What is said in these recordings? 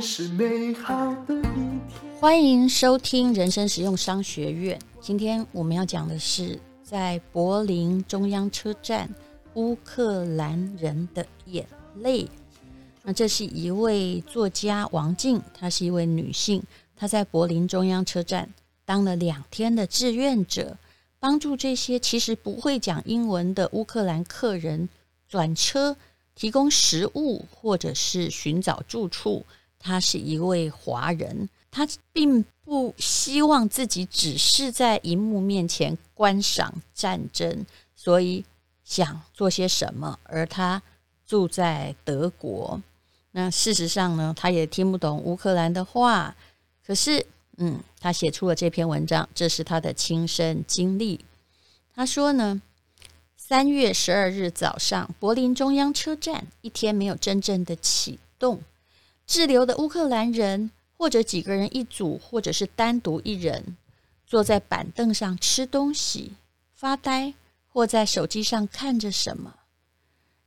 是美好的一天。欢迎收听人生实用商学院。今天我们要讲的是在柏林中央车站，乌克兰人的眼泪。那这是一位作家王静，她是一位女性，她在柏林中央车站当了两天的志愿者，帮助这些其实不会讲英文的乌克兰客人转车。提供食物或者是寻找住处，他是一位华人，他并不希望自己只是在荧幕面前观赏战争，所以想做些什么。而他住在德国，那事实上呢，他也听不懂乌克兰的话。可是，嗯，他写出了这篇文章，这是他的亲身经历。他说呢。三月十二日早上，柏林中央车站一天没有真正的启动。滞留的乌克兰人，或者几个人一组，或者是单独一人，坐在板凳上吃东西、发呆，或在手机上看着什么。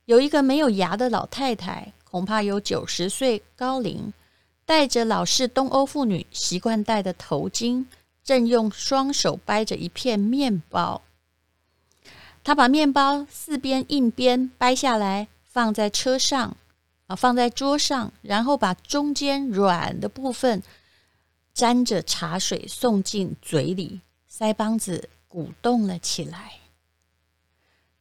有一个没有牙的老太太，恐怕有九十岁高龄，戴着老式东欧妇女习惯戴的头巾，正用双手掰着一片面包。他把面包四边硬边掰下来，放在车上，啊，放在桌上，然后把中间软的部分沾着茶水送进嘴里，腮帮子鼓动了起来。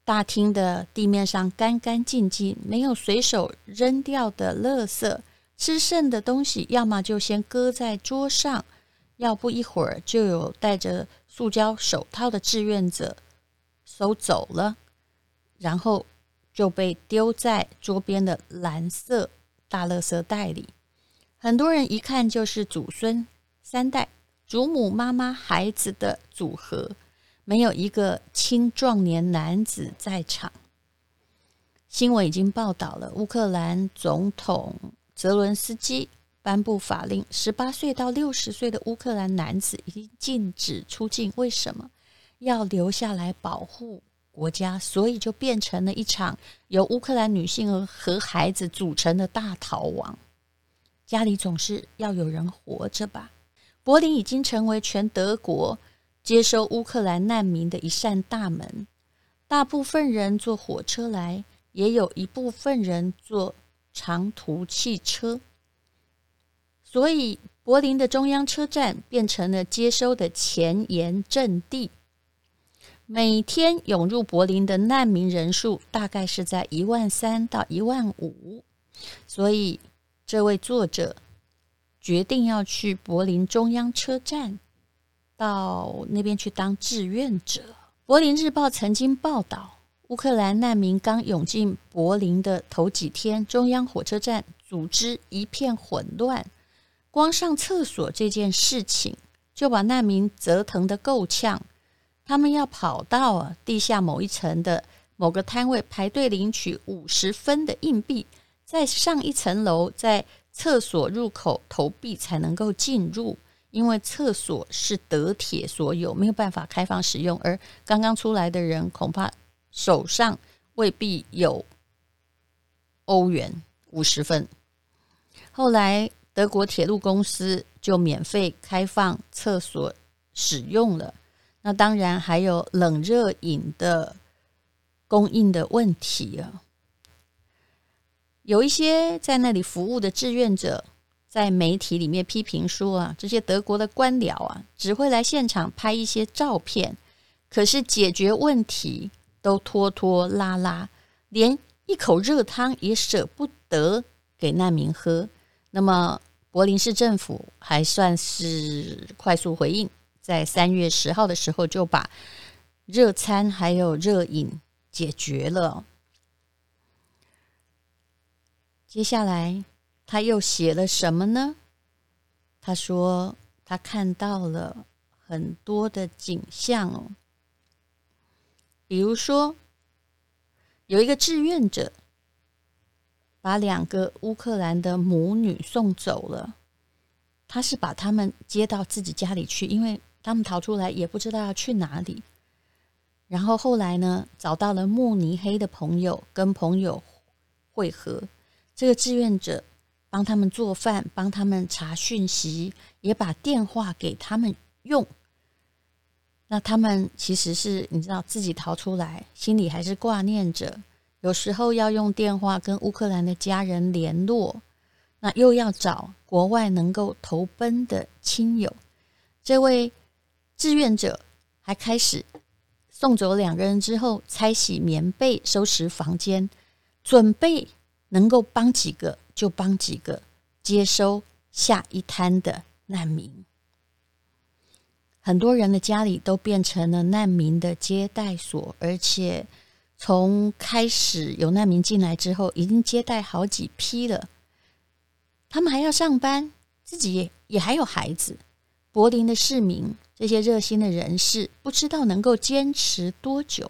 大厅的地面上干干净净，没有随手扔掉的垃圾，吃剩的东西要么就先搁在桌上，要不一会儿就有戴着塑胶手套的志愿者。收走了，然后就被丢在桌边的蓝色大垃圾袋里。很多人一看就是祖孙三代，祖母、妈妈、孩子的组合，没有一个青壮年男子在场。新闻已经报道了，乌克兰总统泽伦斯基颁布法令，十八岁到六十岁的乌克兰男子已经禁止出境。为什么？要留下来保护国家，所以就变成了一场由乌克兰女性和孩子组成的大逃亡。家里总是要有人活着吧？柏林已经成为全德国接收乌克兰难民的一扇大门。大部分人坐火车来，也有一部分人坐长途汽车。所以，柏林的中央车站变成了接收的前沿阵地。每天涌入柏林的难民人数大概是在一万三到一万五，所以这位作者决定要去柏林中央车站，到那边去当志愿者。柏林日报曾经报道，乌克兰难民刚涌进柏林的头几天，中央火车站组织一片混乱，光上厕所这件事情就把难民折腾得够呛。他们要跑到地下某一层的某个摊位排队领取五十分的硬币，再上一层楼，在厕所入口投币才能够进入，因为厕所是德铁所有，没有办法开放使用。而刚刚出来的人恐怕手上未必有欧元五十分。后来德国铁路公司就免费开放厕所使用了。那当然还有冷热饮的供应的问题啊，有一些在那里服务的志愿者在媒体里面批评说啊，这些德国的官僚啊，只会来现场拍一些照片，可是解决问题都拖拖拉拉，连一口热汤也舍不得给难民喝。那么柏林市政府还算是快速回应。在三月十号的时候，就把热餐还有热饮解决了。接下来他又写了什么呢？他说他看到了很多的景象哦，比如说有一个志愿者把两个乌克兰的母女送走了，他是把他们接到自己家里去，因为。他们逃出来也不知道要去哪里，然后后来呢，找到了慕尼黑的朋友，跟朋友会合。这个志愿者帮他们做饭，帮他们查讯息，也把电话给他们用。那他们其实是你知道自己逃出来，心里还是挂念着，有时候要用电话跟乌克兰的家人联络，那又要找国外能够投奔的亲友。这位志愿者还开始送走两个人之后，拆洗棉被，收拾房间，准备能够帮几个。就帮几个接收下一摊的难民，很多人的家里都变成了难民的接待所，而且从开始有难民进来之后，已经接待好几批了。他们还要上班，自己也也还有孩子。柏林的市民，这些热心的人士，不知道能够坚持多久，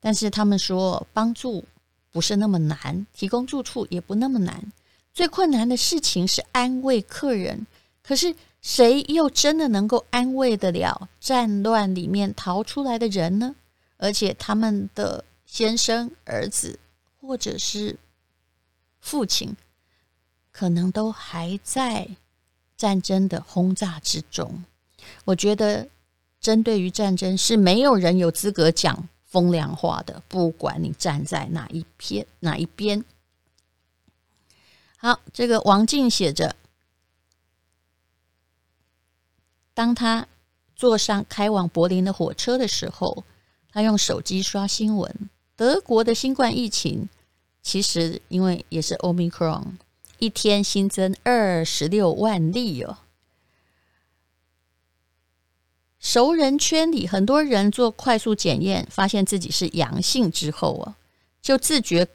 但是他们说帮助。不是那么难，提供住处也不那么难。最困难的事情是安慰客人。可是谁又真的能够安慰得了战乱里面逃出来的人呢？而且他们的先生、儿子或者是父亲，可能都还在战争的轰炸之中。我觉得，针对于战争，是没有人有资格讲。风凉话的，不管你站在哪一篇哪一边。好，这个王静写着：当他坐上开往柏林的火车的时候，他用手机刷新闻。德国的新冠疫情其实因为也是 Omicron，一天新增二十六万例哦。熟人圈里很多人做快速检验，发现自己是阳性之后啊，就自觉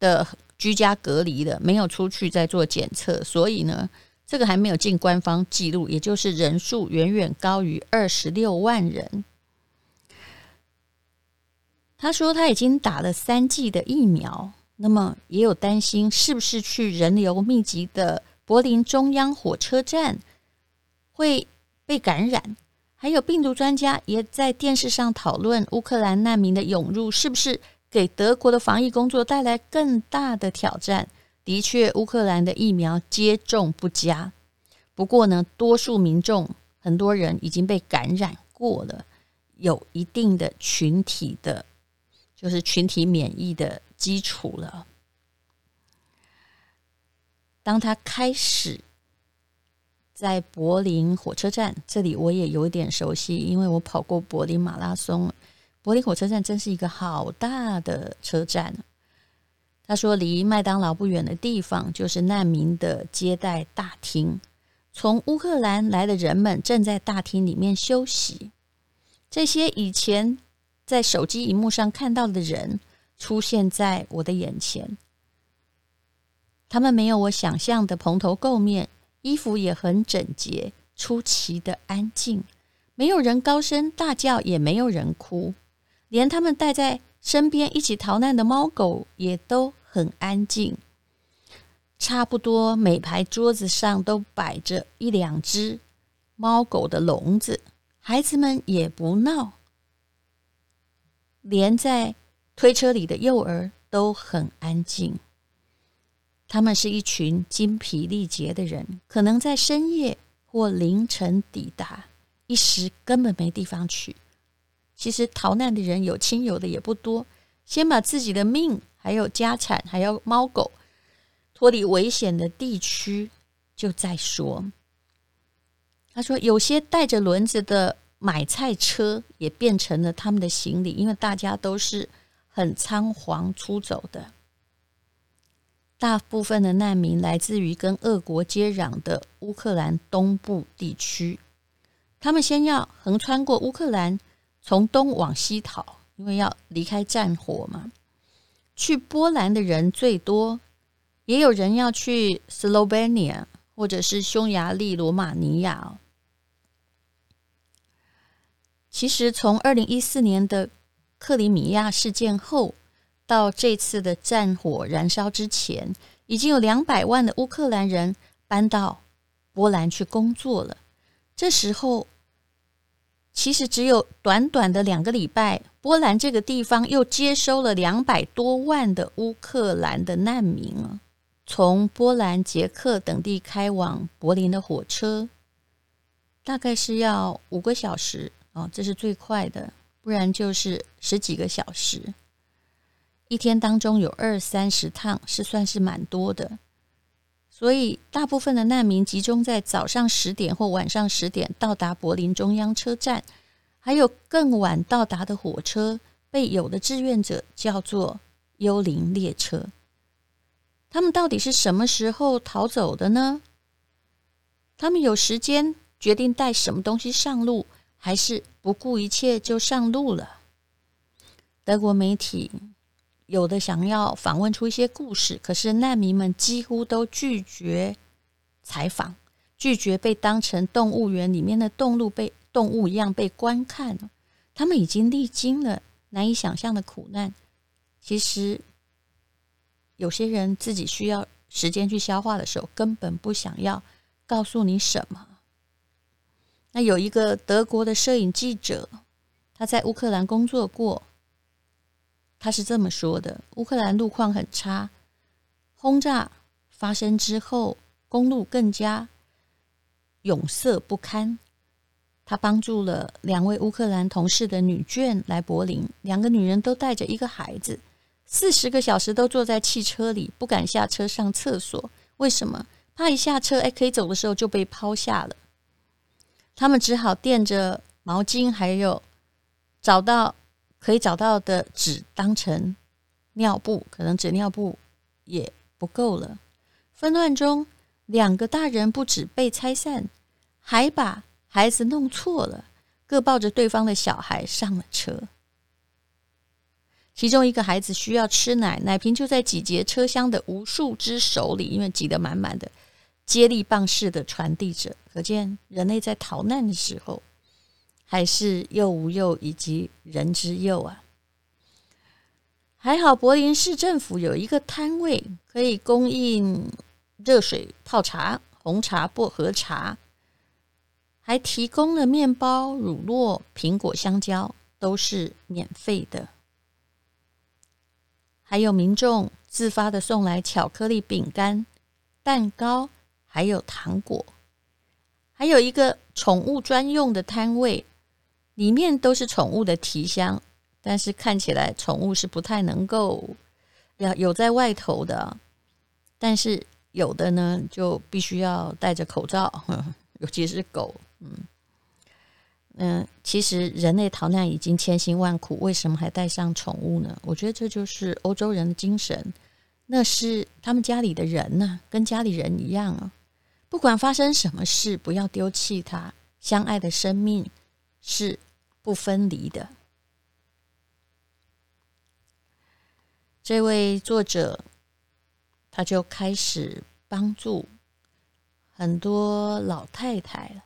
的居家隔离了，没有出去再做检测，所以呢，这个还没有进官方记录，也就是人数远远高于二十六万人。他说他已经打了三剂的疫苗，那么也有担心是不是去人流密集的柏林中央火车站会被感染。还有病毒专家也在电视上讨论乌克兰难民的涌入是不是给德国的防疫工作带来更大的挑战。的确，乌克兰的疫苗接种不佳，不过呢，多数民众很多人已经被感染过了，有一定的群体的，就是群体免疫的基础了。当他开始。在柏林火车站这里，我也有点熟悉，因为我跑过柏林马拉松。柏林火车站真是一个好大的车站。他说，离麦当劳不远的地方就是难民的接待大厅。从乌克兰来的人们正在大厅里面休息。这些以前在手机荧幕上看到的人出现在我的眼前。他们没有我想象的蓬头垢面。衣服也很整洁，出奇的安静，没有人高声大叫，也没有人哭，连他们带在身边一起逃难的猫狗也都很安静。差不多每排桌子上都摆着一两只猫狗的笼子，孩子们也不闹，连在推车里的幼儿都很安静。他们是一群精疲力竭的人，可能在深夜或凌晨抵达，一时根本没地方去。其实逃难的人有亲友的也不多，先把自己的命、还有家产、还有猫狗脱离危险的地区，就再说。他说，有些带着轮子的买菜车也变成了他们的行李，因为大家都是很仓皇出走的。大部分的难民来自于跟俄国接壤的乌克兰东部地区，他们先要横穿过乌克兰，从东往西逃，因为要离开战火嘛。去波兰的人最多，也有人要去 Slovenia 或者是匈牙利、罗马尼亚。其实从二零一四年的克里米亚事件后，到这次的战火燃烧之前，已经有两百万的乌克兰人搬到波兰去工作了。这时候，其实只有短短的两个礼拜，波兰这个地方又接收了两百多万的乌克兰的难民啊！从波兰、捷克等地开往柏林的火车，大概是要五个小时哦，这是最快的，不然就是十几个小时。一天当中有二三十趟，是算是蛮多的。所以，大部分的难民集中在早上十点或晚上十点到达柏林中央车站，还有更晚到达的火车，被有的志愿者叫做“幽灵列车”。他们到底是什么时候逃走的呢？他们有时间决定带什么东西上路，还是不顾一切就上路了？德国媒体。有的想要访问出一些故事，可是难民们几乎都拒绝采访，拒绝被当成动物园里面的动物被动物一样被观看。他们已经历经了难以想象的苦难。其实，有些人自己需要时间去消化的时候，根本不想要告诉你什么。那有一个德国的摄影记者，他在乌克兰工作过。他是这么说的：乌克兰路况很差，轰炸发生之后，公路更加壅塞不堪。他帮助了两位乌克兰同事的女眷来柏林，两个女人都带着一个孩子，四十个小时都坐在汽车里，不敢下车上厕所。为什么？怕一下车，哎，可以走的时候就被抛下了。他们只好垫着毛巾，还有找到。可以找到的纸当成尿布，可能纸尿布也不够了。纷乱中，两个大人不止被拆散，还把孩子弄错了，各抱着对方的小孩上了车。其中一个孩子需要吃奶，奶瓶就在几节车厢的无数只手里，因为挤得满满的，接力棒式的传递着。可见人类在逃难的时候。还是幼无幼以及人之幼啊！还好柏林市政府有一个摊位可以供应热水泡茶、红茶、薄荷茶，还提供了面包、乳酪、苹果、香蕉，都是免费的。还有民众自发的送来巧克力、饼干、蛋糕，还有糖果，还有一个宠物专用的摊位。里面都是宠物的提箱，但是看起来宠物是不太能够要有在外头的，但是有的呢就必须要戴着口罩，尤其是狗。嗯嗯，其实人类逃难已经千辛万苦，为什么还带上宠物呢？我觉得这就是欧洲人的精神，那是他们家里的人呢，跟家里人一样啊。不管发生什么事，不要丢弃他，相爱的生命是。不分离的。这位作者，他就开始帮助很多老太太了。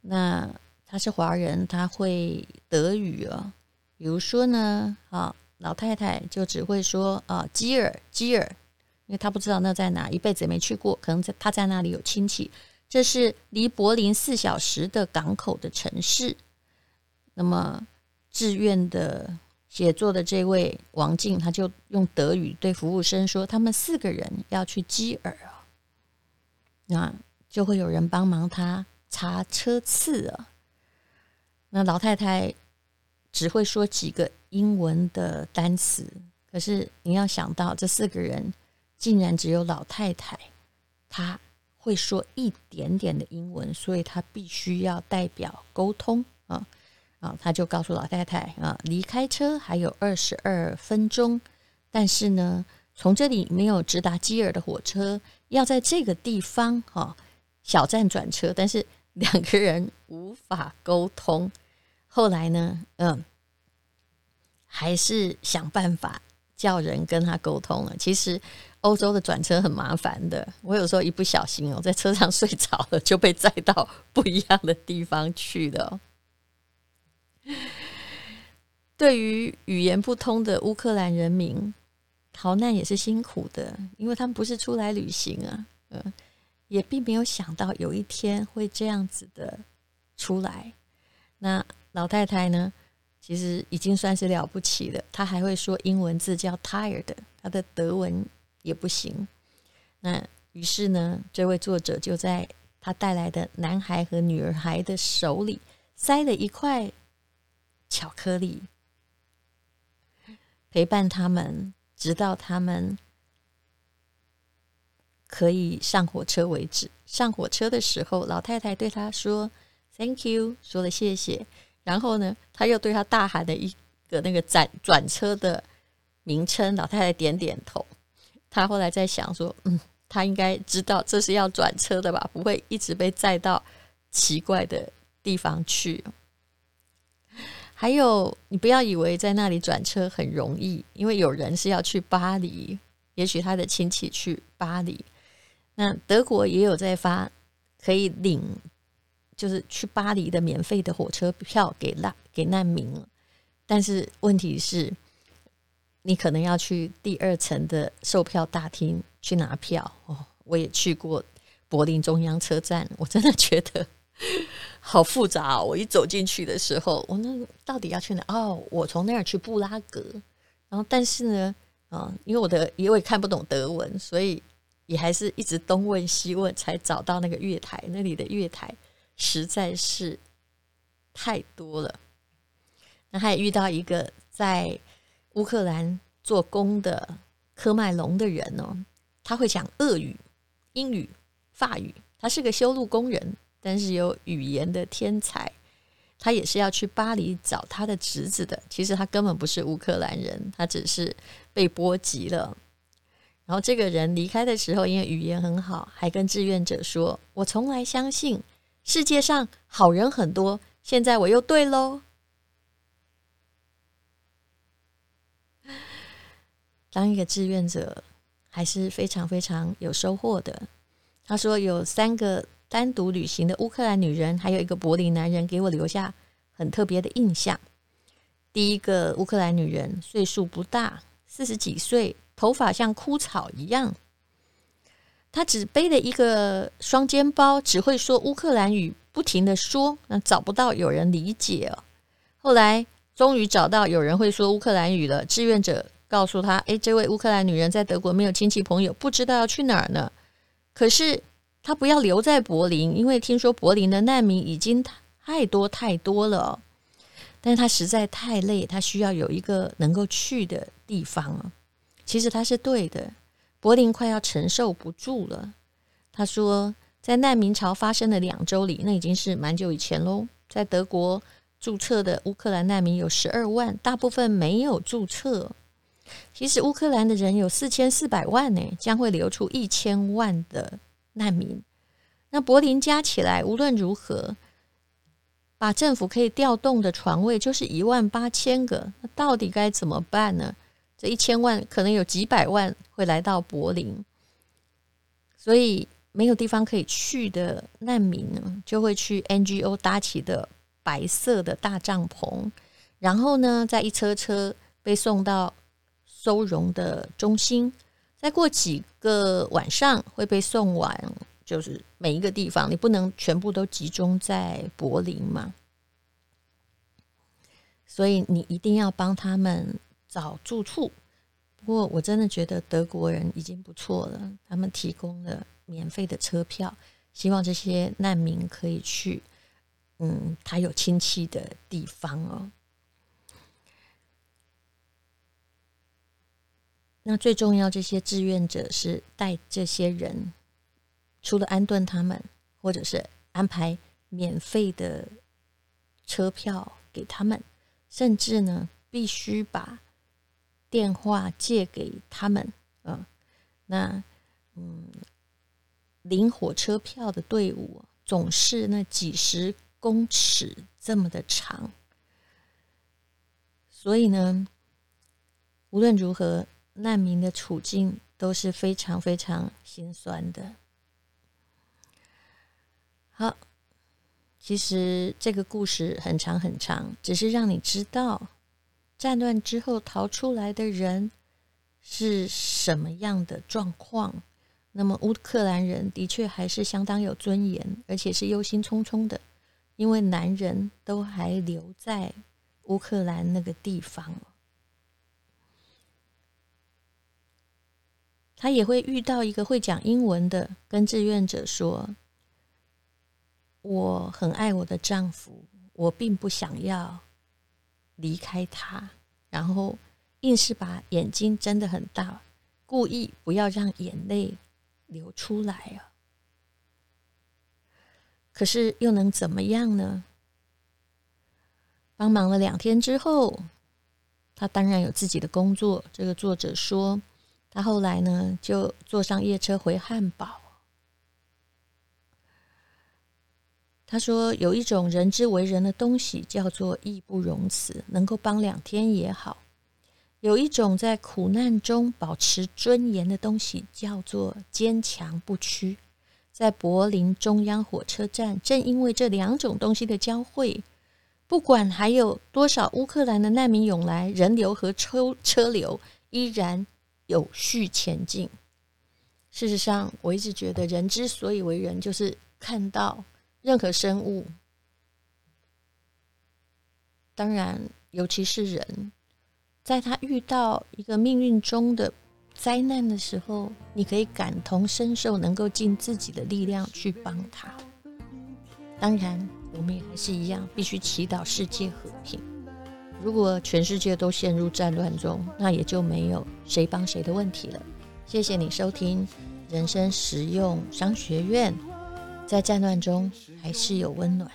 那他是华人，他会德语啊。比如说呢，啊，老太太就只会说啊，基尔，基尔，因为他不知道那在哪，一辈子也没去过，可能在他在那里有亲戚。这是离柏林四小时的港口的城市。那么，志愿的写作的这位王静，他就用德语对服务生说：“他们四个人要去基尔啊，那就会有人帮忙他查车次啊。”那老太太只会说几个英文的单词，可是你要想到，这四个人竟然只有老太太，她。会说一点点的英文，所以他必须要代表沟通啊啊！他就告诉老太太啊，离开车还有二十二分钟，但是呢，从这里没有直达基尔的火车，要在这个地方哈小站转车，但是两个人无法沟通。后来呢，嗯，还是想办法叫人跟他沟通了。其实。欧洲的转车很麻烦的，我有时候一不小心哦，在车上睡着了，就被载到不一样的地方去了。对于语言不通的乌克兰人民，逃难也是辛苦的，因为他们不是出来旅行啊，嗯，也并没有想到有一天会这样子的出来。那老太太呢，其实已经算是了不起了。她还会说英文字叫 tired，她的德文也不行。那于是呢，这位作者就在他带来的男孩和女孩的手里塞了一块巧克力，陪伴他们，直到他们可以上火车为止。上火车的时候，老太太对他说 “Thank you”，说了谢谢。然后呢，他又对他大喊了一个那个转转车的名称。老太太点点头。他后来在想说：“嗯，他应该知道这是要转车的吧？不会一直被载到奇怪的地方去。”还有，你不要以为在那里转车很容易，因为有人是要去巴黎，也许他的亲戚去巴黎。那德国也有在发可以领。就是去巴黎的免费的火车票给难给难民，但是问题是，你可能要去第二层的售票大厅去拿票哦。我也去过柏林中央车站，我真的觉得好复杂哦。我一走进去的时候，我那到底要去哪？哦，我从那儿去布拉格，然后但是呢，啊，因为我的因为看不懂德文，所以也还是一直东问西问，才找到那个月台，那里的月台。实在是太多了。那还遇到一个在乌克兰做工的科麦隆的人哦，他会讲俄语、英语、法语。他是个修路工人，但是有语言的天才。他也是要去巴黎找他的侄子的。其实他根本不是乌克兰人，他只是被波及了。然后这个人离开的时候，因为语言很好，还跟志愿者说：“我从来相信。”世界上好人很多，现在我又对喽。当一个志愿者还是非常非常有收获的。他说有三个单独旅行的乌克兰女人，还有一个柏林男人，给我留下很特别的印象。第一个乌克兰女人岁数不大，四十几岁，头发像枯草一样。他只背了一个双肩包，只会说乌克兰语，不停的说，那找不到有人理解哦。后来终于找到有人会说乌克兰语了。志愿者告诉他：“诶，这位乌克兰女人在德国没有亲戚朋友，不知道要去哪儿呢。可是她不要留在柏林，因为听说柏林的难民已经太多太多了。但是她实在太累，她需要有一个能够去的地方。其实她是对的。”柏林快要承受不住了。他说，在难民潮发生的两周里，那已经是蛮久以前喽。在德国注册的乌克兰难民有十二万，大部分没有注册。其实乌克兰的人有四千四百万呢，将会流出一千万的难民。那柏林加起来，无论如何，把政府可以调动的床位就是一万八千个。那到底该怎么办呢？这一千万可能有几百万会来到柏林，所以没有地方可以去的难民呢，就会去 NGO 搭起的白色的大帐篷，然后呢，再一车车被送到收容的中心，再过几个晚上会被送往，就是每一个地方，你不能全部都集中在柏林嘛，所以你一定要帮他们。找住处，不过我真的觉得德国人已经不错了，他们提供了免费的车票，希望这些难民可以去，嗯，他有亲戚的地方哦。那最重要，这些志愿者是带这些人，除了安顿他们，或者是安排免费的车票给他们，甚至呢，必须把。电话借给他们，嗯，那嗯，领火车票的队伍总是那几十公尺这么的长，所以呢，无论如何，难民的处境都是非常非常心酸的。好，其实这个故事很长很长，只是让你知道。战乱之后逃出来的人是什么样的状况？那么乌克兰人的确还是相当有尊严，而且是忧心忡忡的，因为男人都还留在乌克兰那个地方，他也会遇到一个会讲英文的，跟志愿者说：“我很爱我的丈夫，我并不想要离开他。”然后硬是把眼睛睁得很大，故意不要让眼泪流出来啊。可是又能怎么样呢？帮忙了两天之后，他当然有自己的工作。这个作者说，他后来呢就坐上夜车回汉堡。他说，有一种人之为人的东西叫做义不容辞，能够帮两天也好；有一种在苦难中保持尊严的东西叫做坚强不屈。在柏林中央火车站，正因为这两种东西的交汇。不管还有多少乌克兰的难民涌来，人流和车车流依然有序前进。事实上，我一直觉得人之所以为人，就是看到任何生物，当然尤其是人，在他遇到一个命运中的灾难的时候，你可以感同身受，能够尽自己的力量去帮他。当然。我们也还是一样，必须祈祷世界和平。如果全世界都陷入战乱中，那也就没有谁帮谁的问题了。谢谢你收听人生实用商学院，在战乱中还是有温暖。